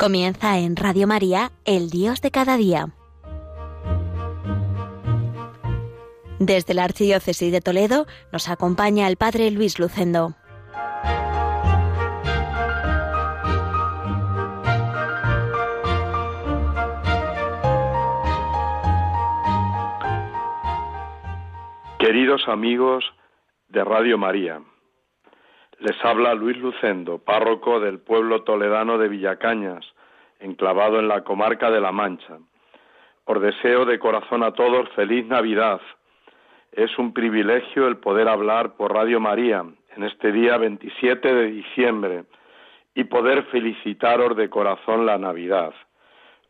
Comienza en Radio María, El Dios de cada día. Desde la Archidiócesis de Toledo nos acompaña el Padre Luis Lucendo. Queridos amigos de Radio María, les habla Luis Lucendo, párroco del pueblo toledano de Villacañas, enclavado en la comarca de La Mancha. Os deseo de corazón a todos feliz Navidad. Es un privilegio el poder hablar por Radio María en este día 27 de diciembre y poder felicitaros de corazón la Navidad.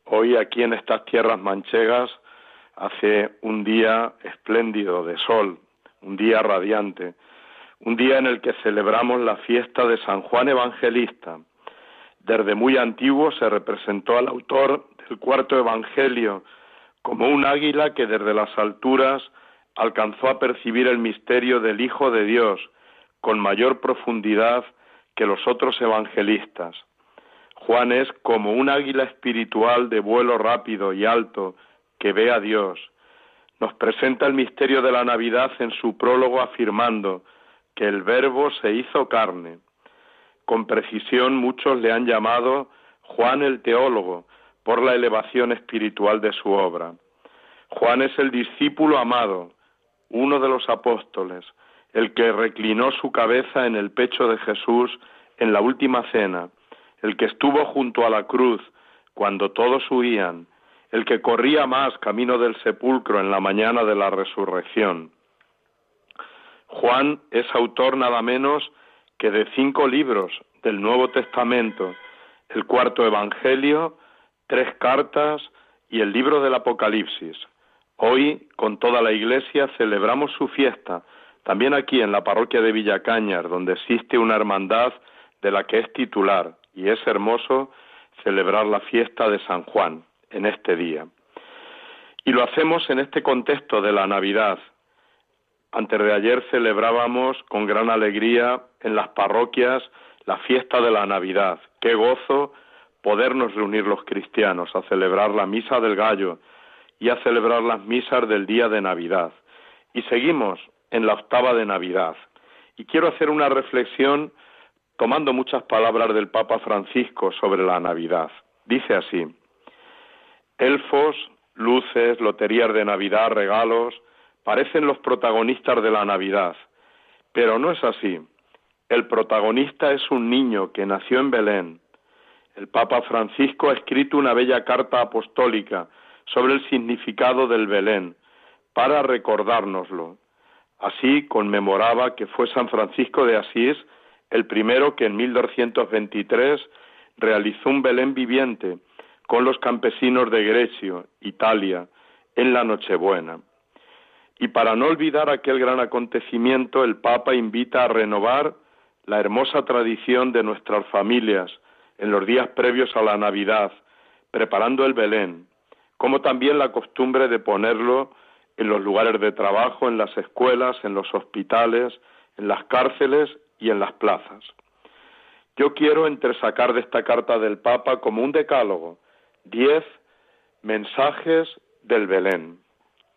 Hoy aquí en estas tierras manchegas hace un día espléndido de sol, un día radiante un día en el que celebramos la fiesta de San Juan Evangelista. Desde muy antiguo se representó al autor del cuarto Evangelio como un águila que desde las alturas alcanzó a percibir el misterio del Hijo de Dios con mayor profundidad que los otros evangelistas. Juan es como un águila espiritual de vuelo rápido y alto que ve a Dios. Nos presenta el misterio de la Navidad en su prólogo afirmando que el Verbo se hizo carne. Con precisión muchos le han llamado Juan el teólogo por la elevación espiritual de su obra. Juan es el discípulo amado, uno de los apóstoles, el que reclinó su cabeza en el pecho de Jesús en la última cena, el que estuvo junto a la cruz cuando todos huían, el que corría más camino del sepulcro en la mañana de la resurrección. Juan es autor nada menos que de cinco libros del Nuevo Testamento, el cuarto Evangelio, tres cartas y el libro del Apocalipsis. Hoy, con toda la Iglesia, celebramos su fiesta, también aquí en la parroquia de Villacañas, donde existe una hermandad de la que es titular, y es hermoso celebrar la fiesta de San Juan en este día. Y lo hacemos en este contexto de la Navidad, antes de ayer celebrábamos con gran alegría en las parroquias la fiesta de la Navidad. Qué gozo podernos reunir los cristianos a celebrar la misa del gallo y a celebrar las misas del día de Navidad. Y seguimos en la octava de Navidad. Y quiero hacer una reflexión tomando muchas palabras del Papa Francisco sobre la Navidad. Dice así, elfos, luces, loterías de Navidad, regalos, parecen los protagonistas de la Navidad, pero no es así. El protagonista es un niño que nació en Belén. El Papa Francisco ha escrito una bella carta apostólica sobre el significado del Belén para recordárnoslo. Así conmemoraba que fue San Francisco de Asís el primero que en 1223 realizó un Belén viviente con los campesinos de Grecia, Italia, en la Nochebuena. Y para no olvidar aquel gran acontecimiento, el Papa invita a renovar la hermosa tradición de nuestras familias en los días previos a la Navidad, preparando el Belén, como también la costumbre de ponerlo en los lugares de trabajo, en las escuelas, en los hospitales, en las cárceles y en las plazas. Yo quiero entresacar de esta carta del Papa como un decálogo diez mensajes del Belén.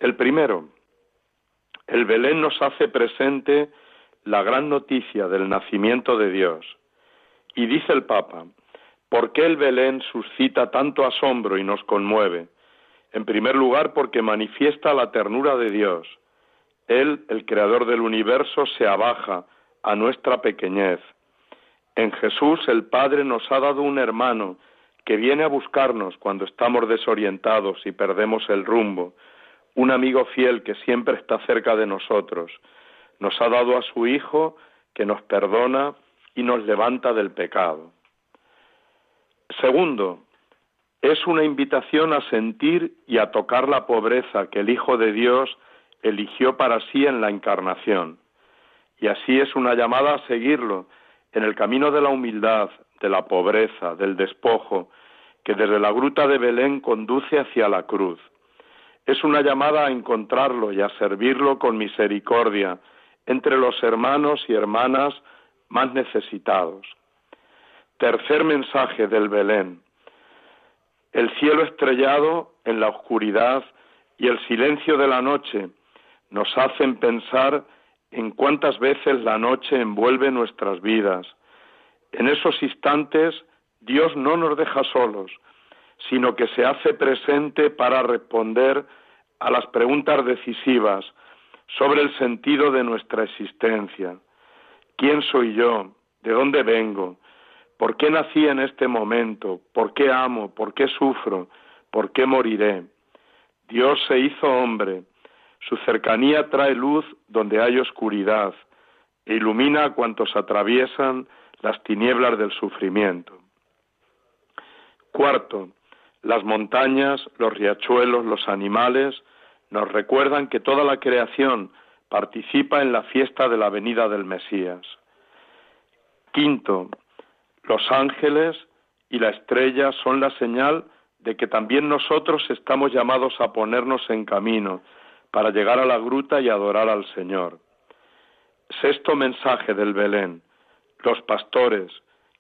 El primero, el Belén nos hace presente la gran noticia del nacimiento de Dios. Y dice el Papa, ¿por qué el Belén suscita tanto asombro y nos conmueve? En primer lugar, porque manifiesta la ternura de Dios. Él, el creador del universo, se abaja a nuestra pequeñez. En Jesús el Padre nos ha dado un hermano que viene a buscarnos cuando estamos desorientados y perdemos el rumbo, un amigo fiel que siempre está cerca de nosotros. Nos ha dado a su Hijo que nos perdona y nos levanta del pecado. Segundo, es una invitación a sentir y a tocar la pobreza que el Hijo de Dios eligió para sí en la encarnación. Y así es una llamada a seguirlo en el camino de la humildad, de la pobreza, del despojo, que desde la gruta de Belén conduce hacia la cruz es una llamada a encontrarlo y a servirlo con misericordia entre los hermanos y hermanas más necesitados. Tercer mensaje del Belén. El cielo estrellado en la oscuridad y el silencio de la noche nos hacen pensar en cuántas veces la noche envuelve nuestras vidas. En esos instantes Dios no nos deja solos, sino que se hace presente para responder a las preguntas decisivas sobre el sentido de nuestra existencia. ¿Quién soy yo? ¿De dónde vengo? ¿Por qué nací en este momento? ¿Por qué amo? ¿Por qué sufro? ¿Por qué moriré? Dios se hizo hombre. Su cercanía trae luz donde hay oscuridad e ilumina a cuantos atraviesan las tinieblas del sufrimiento. Cuarto, las montañas, los riachuelos, los animales nos recuerdan que toda la creación participa en la fiesta de la venida del Mesías. Quinto, los ángeles y la estrella son la señal de que también nosotros estamos llamados a ponernos en camino para llegar a la gruta y adorar al Señor. Sexto mensaje del Belén, los pastores,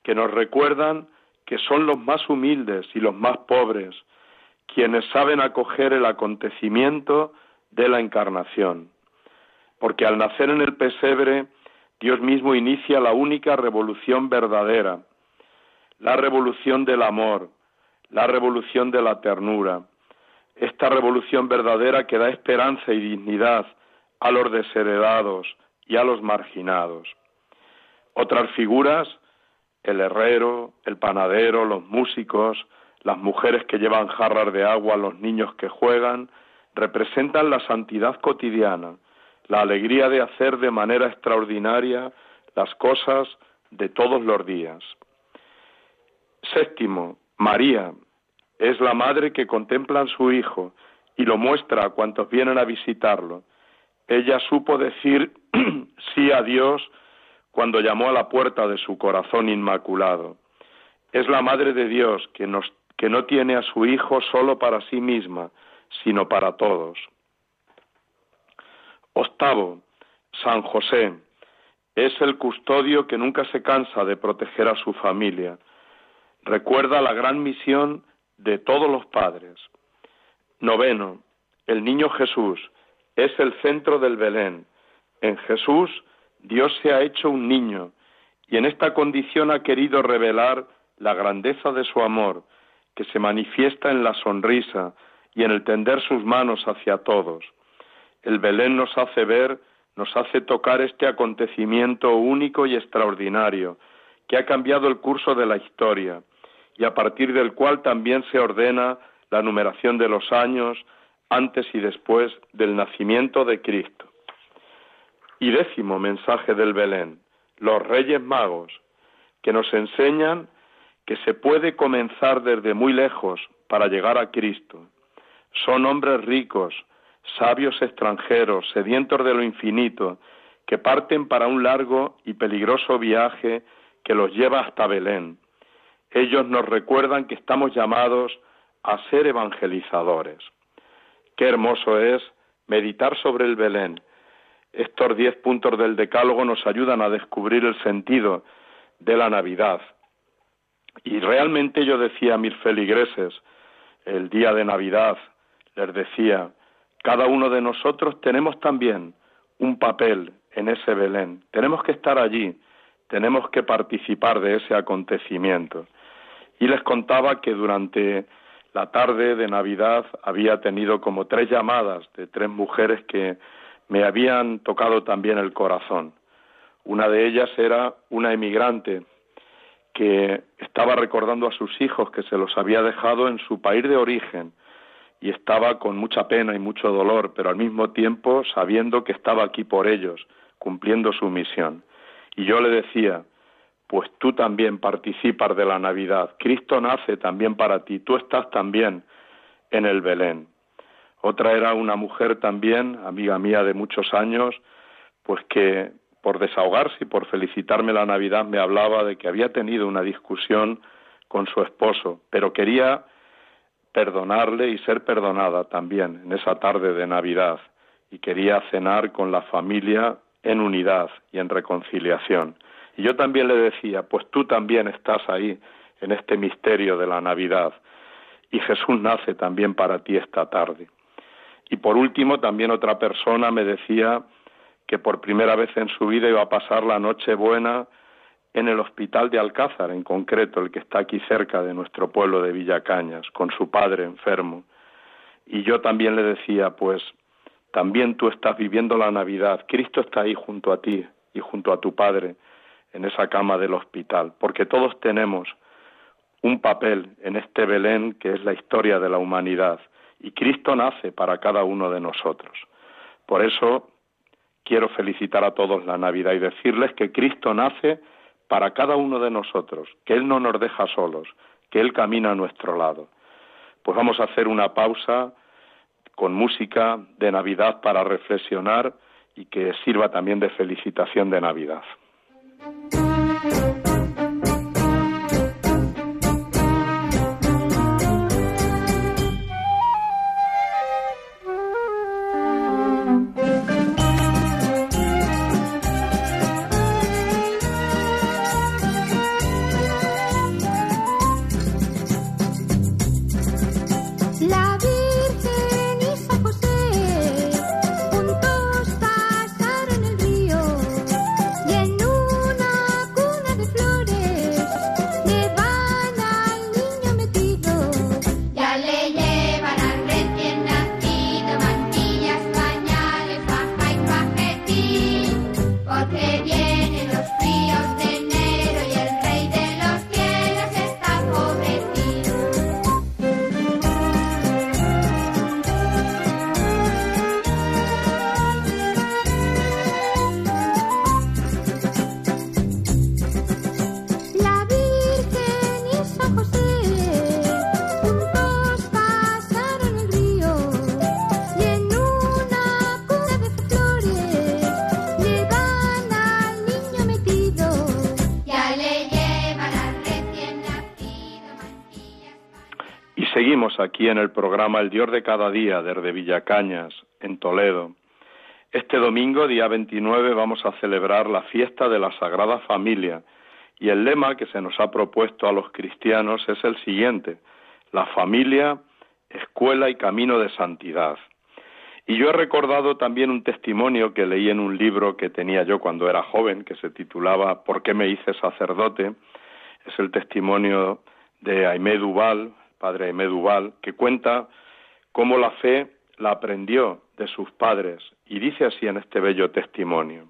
que nos recuerdan que son los más humildes y los más pobres, quienes saben acoger el acontecimiento de la encarnación. Porque al nacer en el pesebre, Dios mismo inicia la única revolución verdadera, la revolución del amor, la revolución de la ternura, esta revolución verdadera que da esperanza y dignidad a los desheredados y a los marginados. Otras figuras el herrero, el panadero, los músicos, las mujeres que llevan jarras de agua, los niños que juegan, representan la santidad cotidiana, la alegría de hacer de manera extraordinaria las cosas de todos los días. Séptimo, María es la madre que contempla a su hijo y lo muestra a cuantos vienen a visitarlo. Ella supo decir sí a Dios cuando llamó a la puerta de su corazón inmaculado. Es la Madre de Dios que, que no tiene a su Hijo solo para sí misma, sino para todos. Octavo, San José es el custodio que nunca se cansa de proteger a su familia. Recuerda la gran misión de todos los padres. Noveno, el niño Jesús es el centro del Belén. En Jesús Dios se ha hecho un niño y en esta condición ha querido revelar la grandeza de su amor, que se manifiesta en la sonrisa y en el tender sus manos hacia todos. El Belén nos hace ver, nos hace tocar este acontecimiento único y extraordinario, que ha cambiado el curso de la historia, y a partir del cual también se ordena la numeración de los años antes y después del nacimiento de Cristo. Y décimo mensaje del Belén, los Reyes Magos, que nos enseñan que se puede comenzar desde muy lejos para llegar a Cristo. Son hombres ricos, sabios extranjeros, sedientos de lo infinito, que parten para un largo y peligroso viaje que los lleva hasta Belén. Ellos nos recuerdan que estamos llamados a ser evangelizadores. Qué hermoso es meditar sobre el Belén, estos diez puntos del Decálogo nos ayudan a descubrir el sentido de la Navidad. Y realmente yo decía a mis feligreses, el día de Navidad, les decía, cada uno de nosotros tenemos también un papel en ese Belén. Tenemos que estar allí, tenemos que participar de ese acontecimiento. Y les contaba que durante la tarde de Navidad había tenido como tres llamadas de tres mujeres que me habían tocado también el corazón. Una de ellas era una emigrante que estaba recordando a sus hijos que se los había dejado en su país de origen y estaba con mucha pena y mucho dolor, pero al mismo tiempo sabiendo que estaba aquí por ellos, cumpliendo su misión. Y yo le decía, pues tú también participas de la Navidad, Cristo nace también para ti, tú estás también en el Belén. Otra era una mujer también, amiga mía de muchos años, pues que por desahogarse y por felicitarme la Navidad me hablaba de que había tenido una discusión con su esposo, pero quería perdonarle y ser perdonada también en esa tarde de Navidad y quería cenar con la familia en unidad y en reconciliación. Y yo también le decía, pues tú también estás ahí en este misterio de la Navidad y Jesús nace también para ti esta tarde. Y por último, también otra persona me decía que por primera vez en su vida iba a pasar la noche buena en el hospital de Alcázar, en concreto, el que está aquí cerca de nuestro pueblo de Villacañas, con su padre enfermo. Y yo también le decía, pues también tú estás viviendo la Navidad, Cristo está ahí junto a ti y junto a tu padre en esa cama del hospital, porque todos tenemos un papel en este Belén que es la historia de la humanidad y Cristo nace para cada uno de nosotros. Por eso quiero felicitar a todos la Navidad y decirles que Cristo nace para cada uno de nosotros, que Él no nos deja solos, que Él camina a nuestro lado. Pues vamos a hacer una pausa con música de Navidad para reflexionar y que sirva también de felicitación de Navidad. Aquí en el programa El Dios de cada día desde Villacañas, en Toledo. Este domingo, día 29, vamos a celebrar la fiesta de la Sagrada Familia y el lema que se nos ha propuesto a los cristianos es el siguiente, la familia, escuela y camino de santidad. Y yo he recordado también un testimonio que leí en un libro que tenía yo cuando era joven, que se titulaba ¿Por qué me hice sacerdote? Es el testimonio de Aimé Duval, padre Medubal, que cuenta cómo la fe la aprendió de sus padres y dice así en este bello testimonio.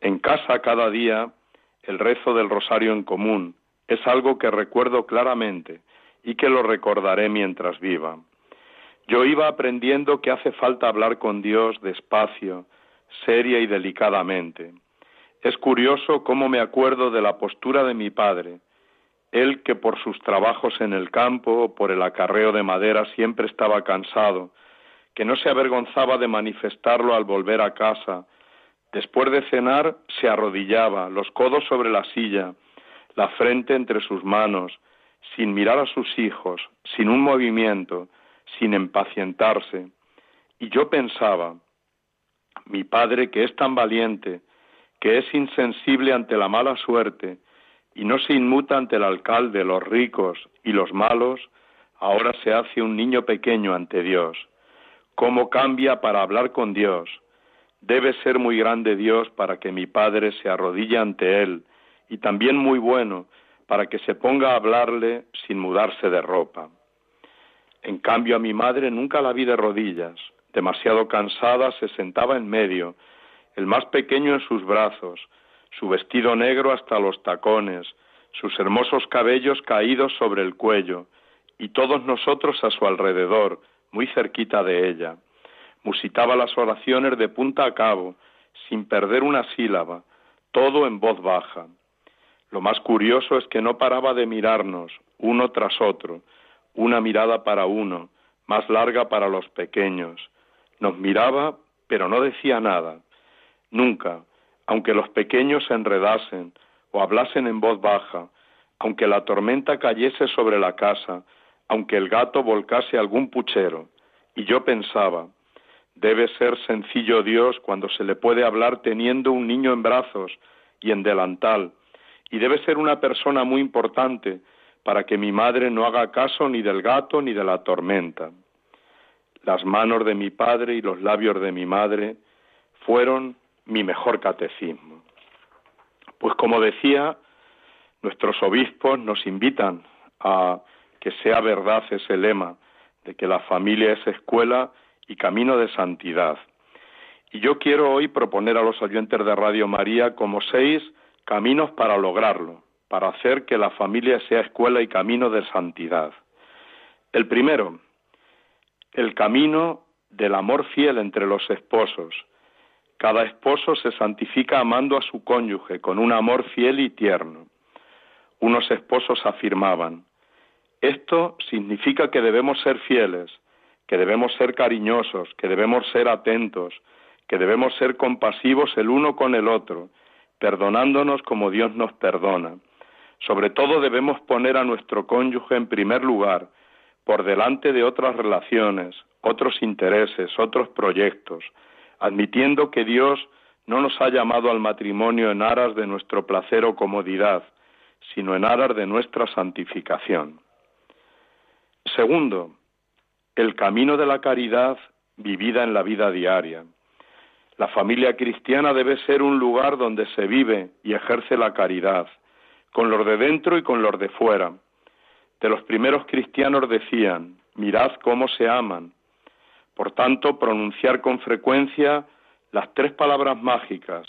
En casa cada día el rezo del rosario en común es algo que recuerdo claramente y que lo recordaré mientras viva. Yo iba aprendiendo que hace falta hablar con Dios despacio, seria y delicadamente. Es curioso cómo me acuerdo de la postura de mi padre, él que por sus trabajos en el campo, por el acarreo de madera, siempre estaba cansado, que no se avergonzaba de manifestarlo al volver a casa. Después de cenar se arrodillaba, los codos sobre la silla, la frente entre sus manos, sin mirar a sus hijos, sin un movimiento, sin impacientarse. Y yo pensaba, mi padre que es tan valiente, que es insensible ante la mala suerte, y no se inmuta ante el alcalde, los ricos y los malos, ahora se hace un niño pequeño ante Dios. ¿Cómo cambia para hablar con Dios? Debe ser muy grande Dios para que mi Padre se arrodille ante Él, y también muy bueno para que se ponga a hablarle sin mudarse de ropa. En cambio a mi madre nunca la vi de rodillas, demasiado cansada se sentaba en medio, el más pequeño en sus brazos, su vestido negro hasta los tacones, sus hermosos cabellos caídos sobre el cuello, y todos nosotros a su alrededor, muy cerquita de ella. Musitaba las oraciones de punta a cabo, sin perder una sílaba, todo en voz baja. Lo más curioso es que no paraba de mirarnos, uno tras otro, una mirada para uno, más larga para los pequeños. Nos miraba, pero no decía nada. Nunca, aunque los pequeños se enredasen o hablasen en voz baja, aunque la tormenta cayese sobre la casa, aunque el gato volcase algún puchero, y yo pensaba, debe ser sencillo Dios cuando se le puede hablar teniendo un niño en brazos y en delantal, y debe ser una persona muy importante para que mi madre no haga caso ni del gato ni de la tormenta. Las manos de mi padre y los labios de mi madre fueron mi mejor catecismo. Pues como decía, nuestros obispos nos invitan a que sea verdad ese lema de que la familia es escuela y camino de santidad. Y yo quiero hoy proponer a los oyentes de Radio María como seis caminos para lograrlo, para hacer que la familia sea escuela y camino de santidad. El primero, el camino del amor fiel entre los esposos. Cada esposo se santifica amando a su cónyuge con un amor fiel y tierno. Unos esposos afirmaban, esto significa que debemos ser fieles, que debemos ser cariñosos, que debemos ser atentos, que debemos ser compasivos el uno con el otro, perdonándonos como Dios nos perdona. Sobre todo debemos poner a nuestro cónyuge en primer lugar, por delante de otras relaciones, otros intereses, otros proyectos, admitiendo que Dios no nos ha llamado al matrimonio en aras de nuestro placer o comodidad, sino en aras de nuestra santificación. Segundo, el camino de la caridad vivida en la vida diaria. La familia cristiana debe ser un lugar donde se vive y ejerce la caridad, con los de dentro y con los de fuera. De los primeros cristianos decían, mirad cómo se aman. Por tanto, pronunciar con frecuencia las tres palabras mágicas,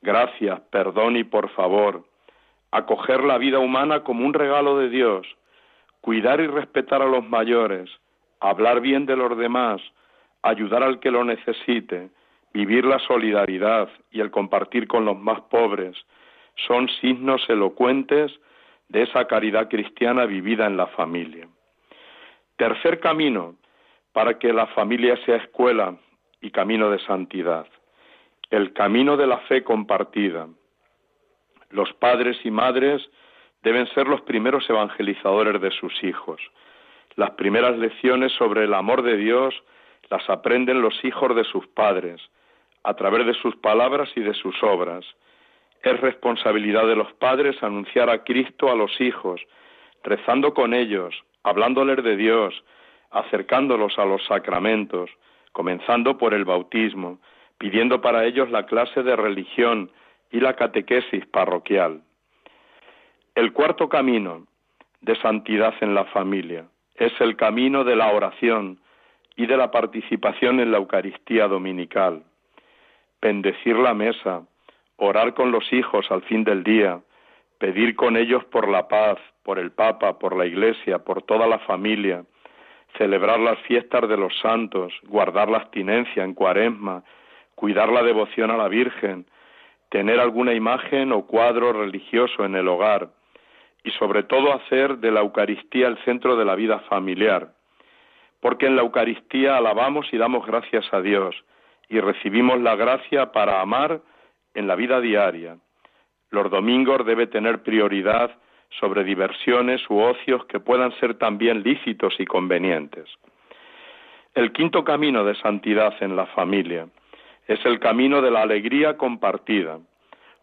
gracias, perdón y por favor, acoger la vida humana como un regalo de Dios, cuidar y respetar a los mayores, hablar bien de los demás, ayudar al que lo necesite, vivir la solidaridad y el compartir con los más pobres, son signos elocuentes de esa caridad cristiana vivida en la familia. Tercer camino para que la familia sea escuela y camino de santidad, el camino de la fe compartida. Los padres y madres deben ser los primeros evangelizadores de sus hijos. Las primeras lecciones sobre el amor de Dios las aprenden los hijos de sus padres, a través de sus palabras y de sus obras. Es responsabilidad de los padres anunciar a Cristo a los hijos, rezando con ellos, hablándoles de Dios, acercándolos a los sacramentos, comenzando por el bautismo, pidiendo para ellos la clase de religión y la catequesis parroquial. El cuarto camino de santidad en la familia es el camino de la oración y de la participación en la Eucaristía dominical. Bendecir la mesa, orar con los hijos al fin del día, pedir con ellos por la paz, por el Papa, por la Iglesia, por toda la familia, celebrar las fiestas de los santos, guardar la abstinencia en cuaresma, cuidar la devoción a la Virgen, tener alguna imagen o cuadro religioso en el hogar, y sobre todo hacer de la Eucaristía el centro de la vida familiar, porque en la Eucaristía alabamos y damos gracias a Dios y recibimos la gracia para amar en la vida diaria. Los domingos debe tener prioridad sobre diversiones u ocios que puedan ser también lícitos y convenientes. El quinto camino de santidad en la familia es el camino de la alegría compartida.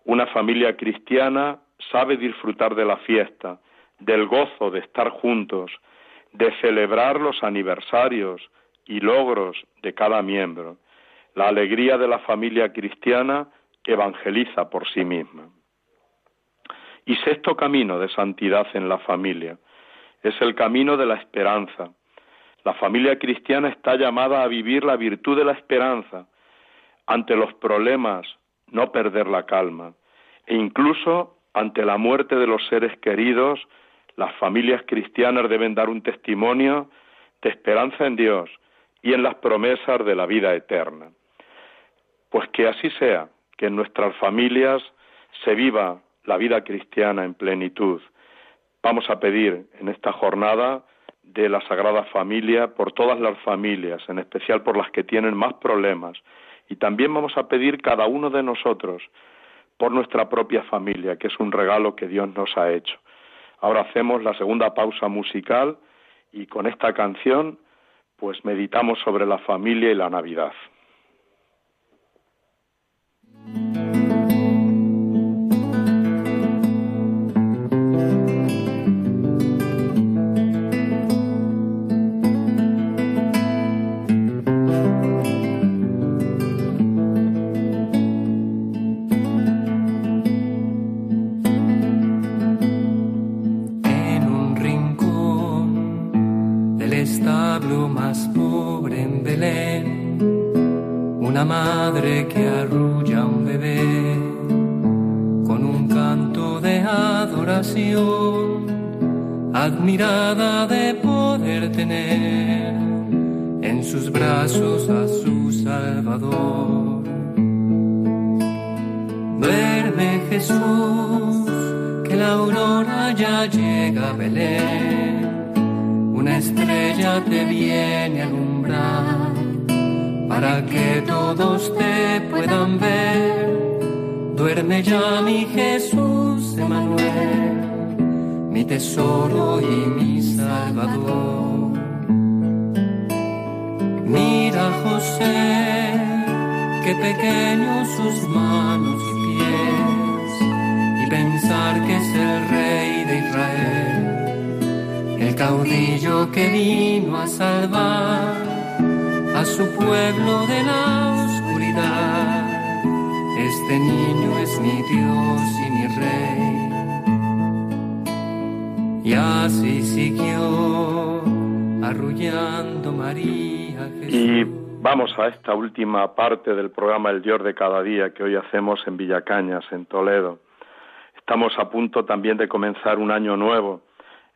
Una familia cristiana sabe disfrutar de la fiesta, del gozo de estar juntos, de celebrar los aniversarios y logros de cada miembro. La alegría de la familia cristiana evangeliza por sí misma. Y sexto camino de santidad en la familia es el camino de la esperanza. La familia cristiana está llamada a vivir la virtud de la esperanza. Ante los problemas, no perder la calma. E incluso ante la muerte de los seres queridos, las familias cristianas deben dar un testimonio de esperanza en Dios y en las promesas de la vida eterna. Pues que así sea, que en nuestras familias se viva la vida cristiana en plenitud. Vamos a pedir en esta jornada de la Sagrada Familia por todas las familias, en especial por las que tienen más problemas. Y también vamos a pedir cada uno de nosotros por nuestra propia familia, que es un regalo que Dios nos ha hecho. Ahora hacemos la segunda pausa musical y con esta canción pues meditamos sobre la familia y la Navidad. Jesús, que la aurora ya llega a Belén una estrella te viene a alumbrar para que todos te puedan ver. Duerme ya mi Jesús Emanuel, mi tesoro y mi Salvador. Mira José, qué pequeños sus manos que es el rey de Israel caudillo que vino a salvar a su pueblo de la oscuridad. Este niño es mi Dios y mi rey. Y así siguió arrullando María Jesús. Y vamos a esta última parte del programa El Dios de cada día que hoy hacemos en Villacañas, en Toledo. Estamos a punto también de comenzar un año nuevo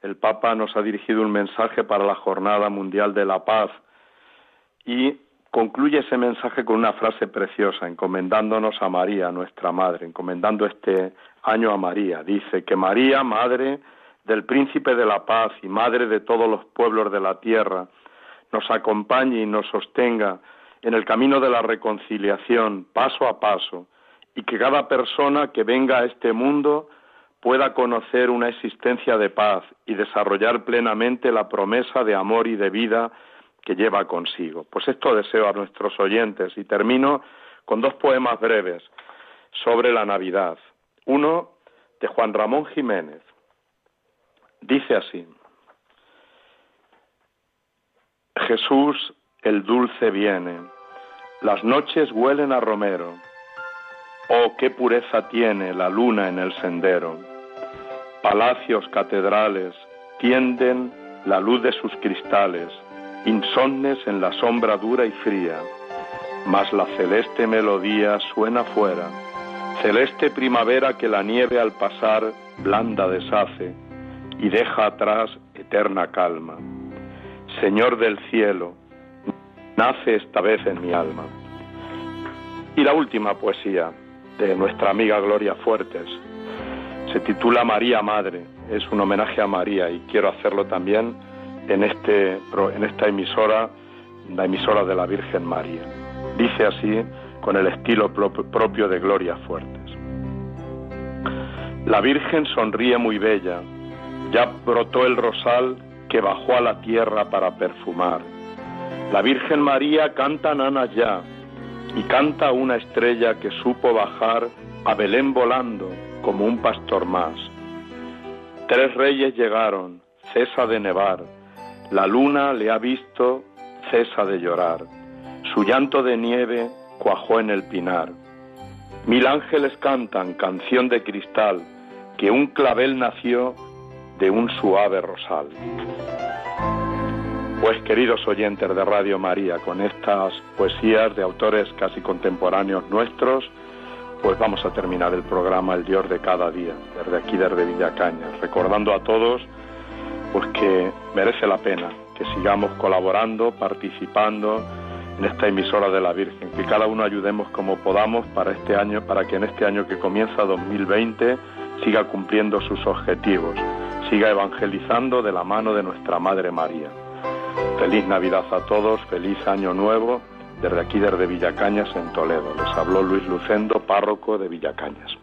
el Papa nos ha dirigido un mensaje para la Jornada Mundial de la Paz y concluye ese mensaje con una frase preciosa, encomendándonos a María, nuestra Madre, encomendando este año a María. Dice que María, Madre del Príncipe de la Paz y Madre de todos los pueblos de la tierra, nos acompañe y nos sostenga en el camino de la reconciliación, paso a paso, y que cada persona que venga a este mundo pueda conocer una existencia de paz y desarrollar plenamente la promesa de amor y de vida que lleva consigo. Pues esto deseo a nuestros oyentes y termino con dos poemas breves sobre la Navidad. Uno de Juan Ramón Jiménez. Dice así, Jesús el dulce viene, las noches huelen a romero, oh qué pureza tiene la luna en el sendero Palacios, catedrales, tienden la luz de sus cristales, insomnes en la sombra dura y fría, mas la celeste melodía suena fuera, celeste primavera que la nieve al pasar blanda deshace y deja atrás eterna calma. Señor del cielo, nace esta vez en mi alma. Y la última poesía de nuestra amiga Gloria Fuertes, se titula María Madre, es un homenaje a María y quiero hacerlo también en, este, en esta emisora, la emisora de la Virgen María. Dice así con el estilo propio de Gloria Fuertes. La Virgen sonríe muy bella, ya brotó el rosal que bajó a la tierra para perfumar. La Virgen María canta nanas ya, y canta una estrella que supo bajar a Belén volando, como un pastor más. Tres reyes llegaron, cesa de nevar, la luna le ha visto, cesa de llorar, su llanto de nieve cuajó en el pinar. Mil ángeles cantan canción de cristal, que un clavel nació de un suave rosal. Pues queridos oyentes de Radio María, con estas poesías de autores casi contemporáneos nuestros, pues vamos a terminar el programa El Dios de cada día, desde aquí, desde Villacañas, recordando a todos pues que merece la pena que sigamos colaborando, participando en esta emisora de la Virgen, que cada uno ayudemos como podamos para este año, para que en este año que comienza 2020 siga cumpliendo sus objetivos, siga evangelizando de la mano de nuestra Madre María. Feliz Navidad a todos, feliz año nuevo desde aquí, desde Villacañas, en Toledo. Les habló Luis Lucendo, párroco de Villacañas.